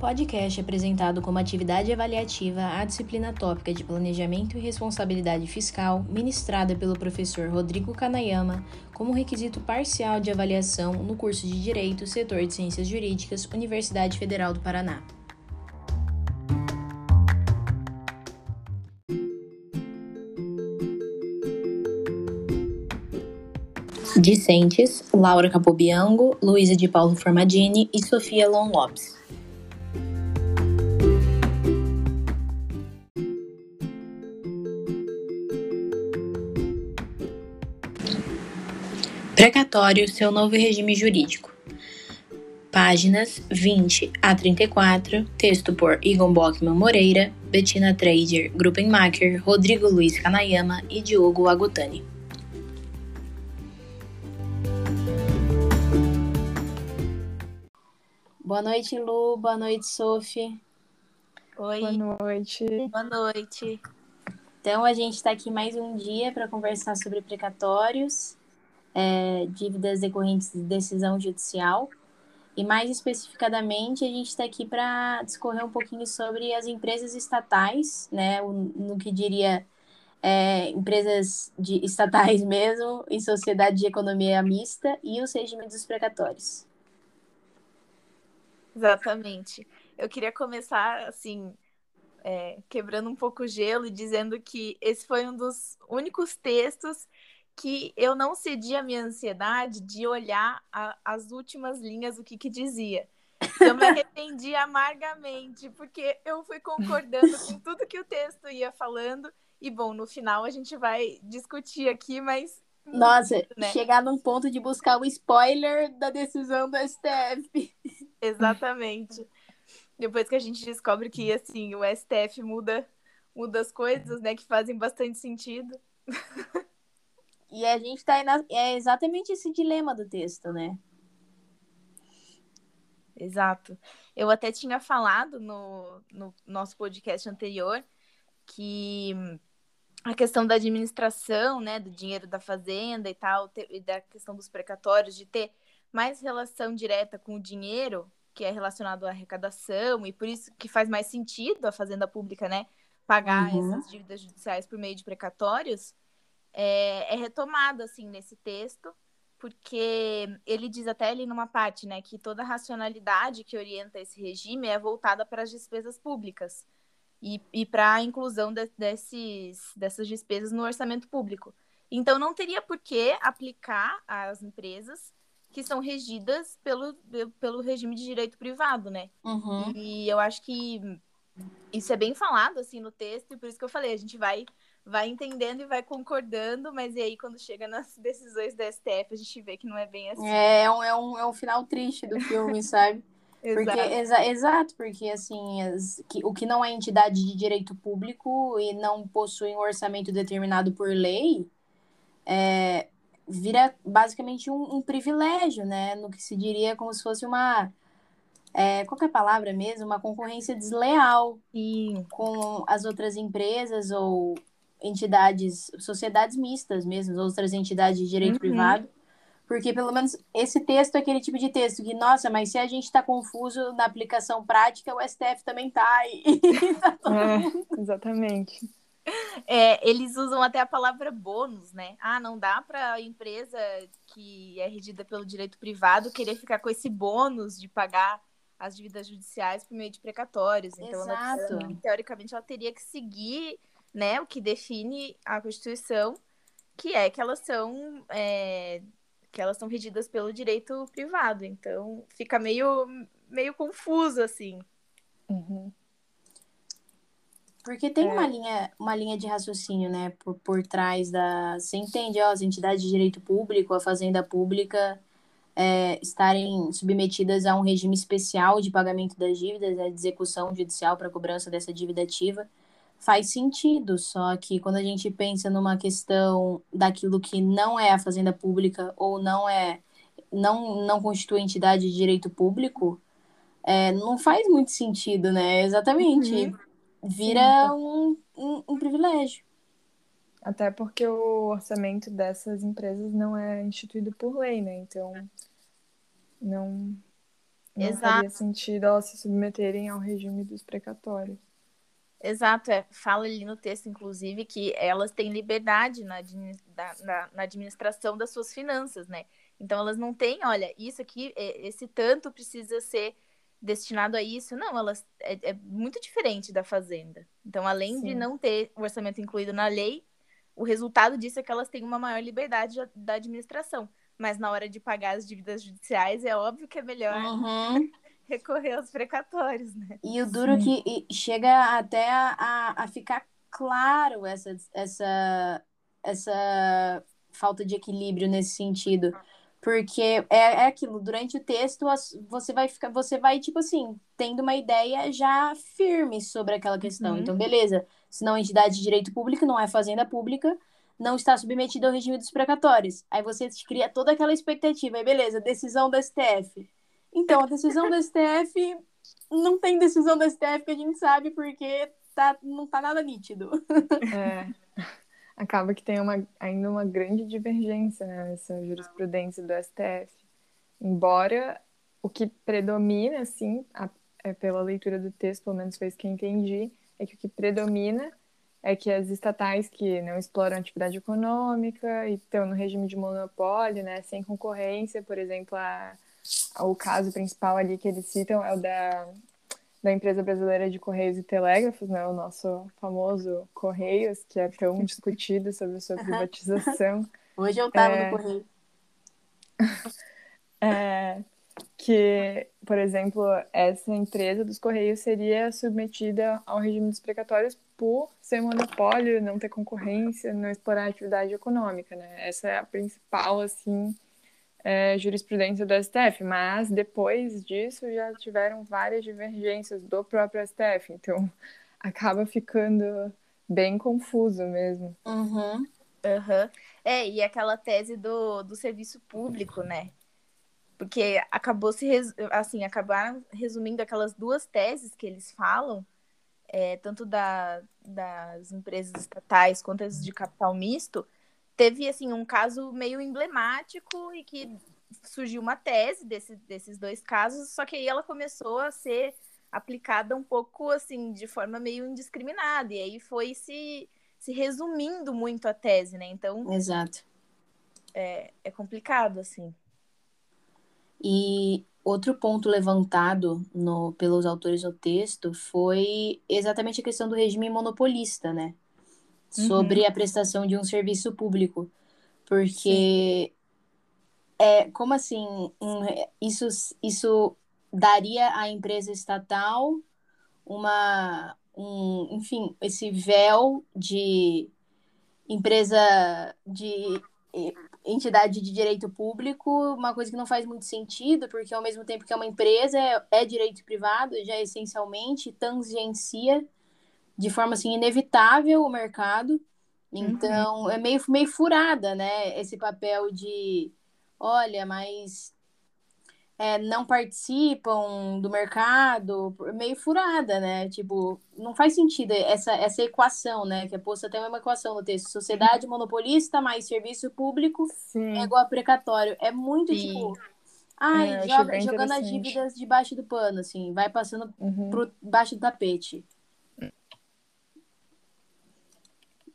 Podcast apresentado como atividade avaliativa à disciplina tópica de Planejamento e Responsabilidade Fiscal, ministrada pelo professor Rodrigo Kanayama, como requisito parcial de avaliação no curso de Direito, setor de Ciências Jurídicas, Universidade Federal do Paraná. Discentes, Laura Capobiango, Luísa de Paulo Formadini e Sofia Lon Lopes. Precatório, seu novo regime jurídico. Páginas 20 a 34, texto por Igon Bockman Moreira, Bettina Trader, Gruppenmacher, Rodrigo Luiz Kanayama e Diogo Agutani. Boa noite, Lu. Boa noite, Sophie. Oi. Boa noite. Boa noite. Então, a gente está aqui mais um dia para conversar sobre precatórios é, dívidas decorrentes de decisão judicial. E mais especificadamente, a gente está aqui para discorrer um pouquinho sobre as empresas estatais, né, no que diria é, empresas de, estatais mesmo, em sociedade de economia mista e os regimes precatórios. Exatamente. Eu queria começar assim, é, quebrando um pouco o gelo e dizendo que esse foi um dos únicos textos que eu não cedi a minha ansiedade de olhar a, as últimas linhas, o que que dizia. Eu me arrependi amargamente, porque eu fui concordando com tudo que o texto ia falando. E, bom, no final a gente vai discutir aqui, mas. Nossa, né? chegar num ponto de buscar o spoiler da decisão do STF. Exatamente. Depois que a gente descobre que, assim, o STF muda, muda as coisas, né, que fazem bastante sentido. E a gente tá na... é exatamente esse dilema do texto, né? Exato. Eu até tinha falado no, no nosso podcast anterior que a questão da administração, né, do dinheiro da fazenda e tal, e da questão dos precatórios, de ter mais relação direta com o dinheiro, que é relacionado à arrecadação, e por isso que faz mais sentido a fazenda pública, né, pagar uhum. essas dívidas judiciais por meio de precatórios, é, é retomado assim nesse texto, porque ele diz até ali numa parte, né, que toda a racionalidade que orienta esse regime é voltada para as despesas públicas e, e para a inclusão de, desses, dessas despesas no orçamento público. Então, não teria por que aplicar às empresas que são regidas pelo, pelo regime de direito privado, né? Uhum. E eu acho que isso é bem falado, assim, no texto, e por isso que eu falei, a gente vai vai entendendo e vai concordando, mas e aí quando chega nas decisões da STF, a gente vê que não é bem assim. É, é um, é um, é um final triste do filme, sabe? exato. Porque, exa, exato, porque assim, as, que, o que não é entidade de direito público e não possui um orçamento determinado por lei, é, vira basicamente um, um, privilégio, né? No que se diria como se fosse uma. É, qual é a palavra mesmo? Uma concorrência desleal Sim. com as outras empresas ou entidades, sociedades mistas mesmo, outras entidades de direito uhum. privado. Porque pelo menos esse texto é aquele tipo de texto que, nossa, mas se a gente está confuso na aplicação prática, o STF também está. Tá é, exatamente. É, eles usam até a palavra bônus, né? Ah, não dá para a empresa que é regida pelo direito privado querer ficar com esse bônus de pagar as dívidas judiciais por meio de precatórios. Então, Exato. Ela, teoricamente, ela teria que seguir né, o que define a Constituição, que é que elas são é, que elas são regidas pelo direito privado. Então fica meio meio confuso assim. Uhum. Porque tem é. uma linha uma linha de raciocínio, né, por, por trás da você entende, ó, as entidades de direito público, a fazenda pública é, estarem submetidas a um regime especial de pagamento das dívidas, né, de execução judicial para cobrança dessa dívida ativa faz sentido, só que quando a gente pensa numa questão daquilo que não é a fazenda pública ou não é não não constitui entidade de direito público, é, não faz muito sentido, né? Exatamente. Uhum. Vira um, um, um privilégio. Até porque o orçamento dessas empresas não é instituído por lei, né? Então, não, não Exato. faria sentido elas se submeterem ao regime dos precatórios. Exato, é, fala ali no texto, inclusive, que elas têm liberdade na, na- na administração das suas finanças, né? Então elas não têm, olha, isso aqui, é- esse tanto precisa ser destinado a isso. Não, elas é, é muito diferente da fazenda. Então, além de Sim. não ter o orçamento incluído na lei, o resultado disso é que elas têm uma maior liberdade da- administração. Mas na hora de pagar as dívidas judiciais, é óbvio que é melhor Uhum. recorrer aos precatórios, né? E o duro Sim. que chega até a, a, ficar claro essa, essa, essa falta de equilíbrio nesse sentido. Porque é, é aquilo, durante o texto você vai ficar, você vai, tipo assim, tendo uma ideia já firme sobre aquela questão. Uhum. Então, beleza, se não é entidade de direito público, não é fazenda pública, não está submetida ao regime dos precatórios. Aí você cria toda aquela expectativa, aí beleza, decisão do STF. Então, a decisão do STF não tem decisão do STF que a gente sabe porque tá, não tá nada nítido. É, acaba que tem uma, ainda uma grande divergência né, nessa jurisprudência do STF. Embora o que predomina, assim, a- é pela leitura do texto, pelo menos foi isso que eu entendi, é que o que predomina é que as estatais que não exploram atividade econômica e estão no regime de monopólio, né, sem concorrência, por exemplo, a, o caso principal ali que eles citam é o da, da empresa brasileira de Correios e Telégrafos, né, o nosso famoso Correios, que é tão discutido sobre a sua privatização. Hoje eu tava É. no correio. É, que, por exemplo, essa empresa dos Correios seria submetida ao regime dos precatórios por ser monopólio, não ter concorrência, não explorar a atividade econômica, né? Essa é a principal, assim, é, jurisprudência do STF, mas depois disso já tiveram várias divergências do próprio STF, então acaba ficando bem confuso mesmo. Uhum. Aham. É, e aquela tese do, do serviço público, né? Porque acabou se, res- assim, acabaram resumindo aquelas duas teses que eles falam, é, tanto da, das empresas estatais quanto as de capital misto, teve, assim, um caso meio emblemático e que surgiu uma tese desse, desses dois casos, só que aí ela começou a ser aplicada um pouco, assim, de forma meio indiscriminada, e aí foi se se resumindo muito a tese, né? Então Exato. é, é complicado, assim. E outro ponto levantado no, pelos autores no texto foi exatamente a questão do regime monopolista, né? Sobre a prestação de um serviço público. Porque é como assim, isso, isso daria à empresa estatal uma um, enfim, esse véu de empresa de entidade de direito público, uma coisa que não faz muito sentido, porque ao mesmo tempo que é uma empresa, é, é direito privado, já essencialmente tangencia de forma assim inevitável o mercado. Então, uhum. é meio, meio furada, né, esse papel de, olha, mas é, não participam do mercado, meio furada, né? Tipo, não faz sentido essa, essa equação, né? Que é posta até uma equação no texto. Sociedade monopolista mais serviço público Sim. é igual a precatório. É muito, Sim. tipo... Ai, É, joga, jogando as dívidas debaixo do pano, assim. Vai passando uhum. por baixo do tapete.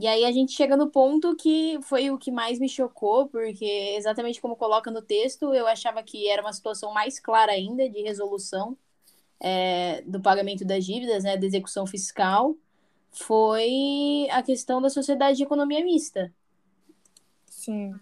E aí a gente chega no ponto que foi o que mais me chocou, porque exatamente como coloca no texto, eu achava que era uma situação mais clara ainda de resolução é, do pagamento das dívidas, né, da execução fiscal, foi a questão da sociedade de economia mista. Sim.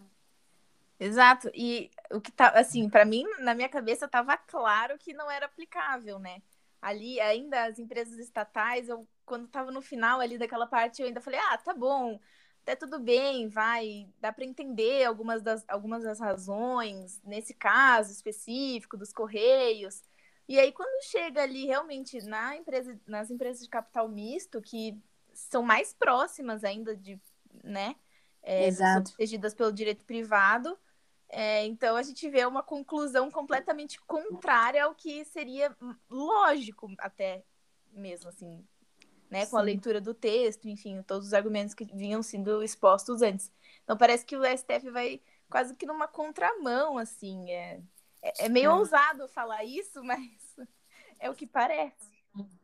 Exato. E o que tá, assim, para mim, na minha cabeça, estava claro que não era aplicável, né? Ali, ainda as empresas estatais, eu quando estava no final ali daquela parte, eu ainda falei, ah, tá bom, até tudo bem, vai, dá para entender algumas das, algumas das razões, nesse caso específico dos Correios. E aí, quando chega ali realmente na empresa, nas empresas de capital misto, que são mais próximas ainda de, né, é, Exato. protegidas pelo direito privado, é, então a gente vê uma conclusão completamente contrária ao que seria lógico até mesmo, assim, né, com a leitura do texto, enfim, todos os argumentos que vinham sendo expostos antes. Então parece que o STF vai quase que numa contramão, assim, é, É, é meio é. ousado falar isso, mas é o que parece.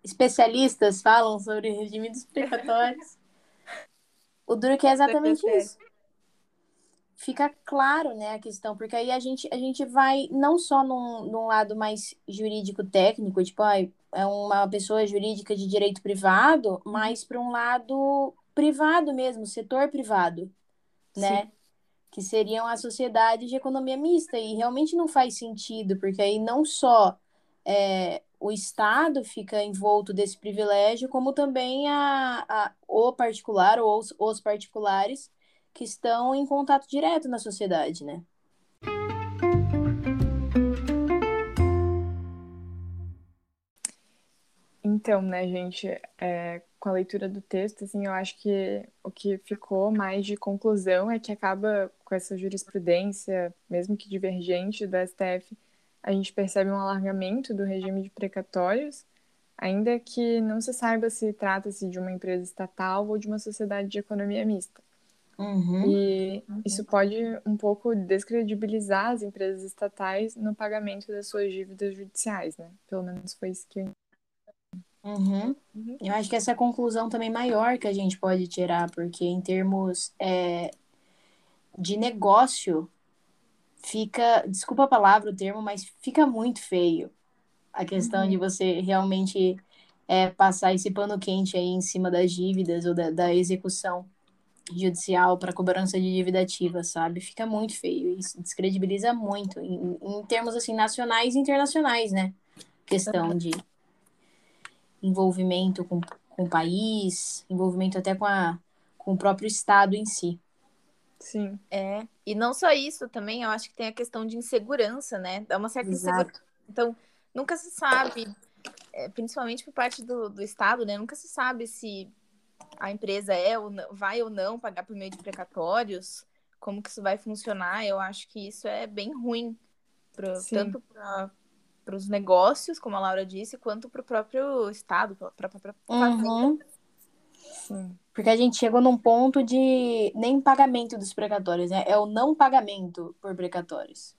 Especialistas falam sobre regime dos precatórios. o duro que é exatamente isso. Fica claro, né, a questão, porque aí a gente, a gente vai não só num, num lado mais jurídico-técnico, tipo, ah, é uma pessoa jurídica de direito privado, mas para um lado privado mesmo, setor privado, né? Sim. Que seriam a sociedade de economia mista. E realmente não faz sentido, porque aí não só é, o Estado fica envolto desse privilégio, como também a, a, o particular ou os, os particulares que estão em contato direto na sociedade, né? Então, né, gente, é, com a leitura do texto, assim, eu acho que o que ficou mais de conclusão é que acaba com essa jurisprudência, mesmo que divergente do STF, a gente percebe um alargamento do regime de precatórios, ainda que não se saiba se trata-se de uma empresa estatal ou de uma sociedade de economia mista. Uhum. E isso pode um pouco descredibilizar as empresas estatais no pagamento das suas dívidas judiciais, né? Pelo menos foi isso que eu Uhum. Uhum. Eu acho que essa é a conclusão também maior que a gente pode tirar, porque em termos é, de negócio, fica, desculpa a palavra, o termo, mas fica muito feio a questão uhum. de você realmente é, passar esse pano quente aí em cima das dívidas ou da, da execução judicial para cobrança de dívida ativa, sabe? Fica muito feio. Isso descredibiliza muito em, em termos assim nacionais e internacionais, né? Questão de envolvimento com, com o país, envolvimento até com, a, com o próprio Estado em si. Sim. É, e não só isso, também eu acho que tem a questão de insegurança, né? Dá uma certa Exato. insegurança. Então, nunca se sabe, é, principalmente por parte do, do Estado, né? Nunca se sabe se a empresa é ou não, vai ou não pagar por meio de precatórios, como que isso vai funcionar. Eu acho que isso é bem ruim, pro, tanto para para os negócios, como a Laura disse, quanto para o próprio Estado, para a própria uhum. Sim. Porque a gente chegou num ponto de nem pagamento dos precatórios, né? É o não pagamento por precatórios.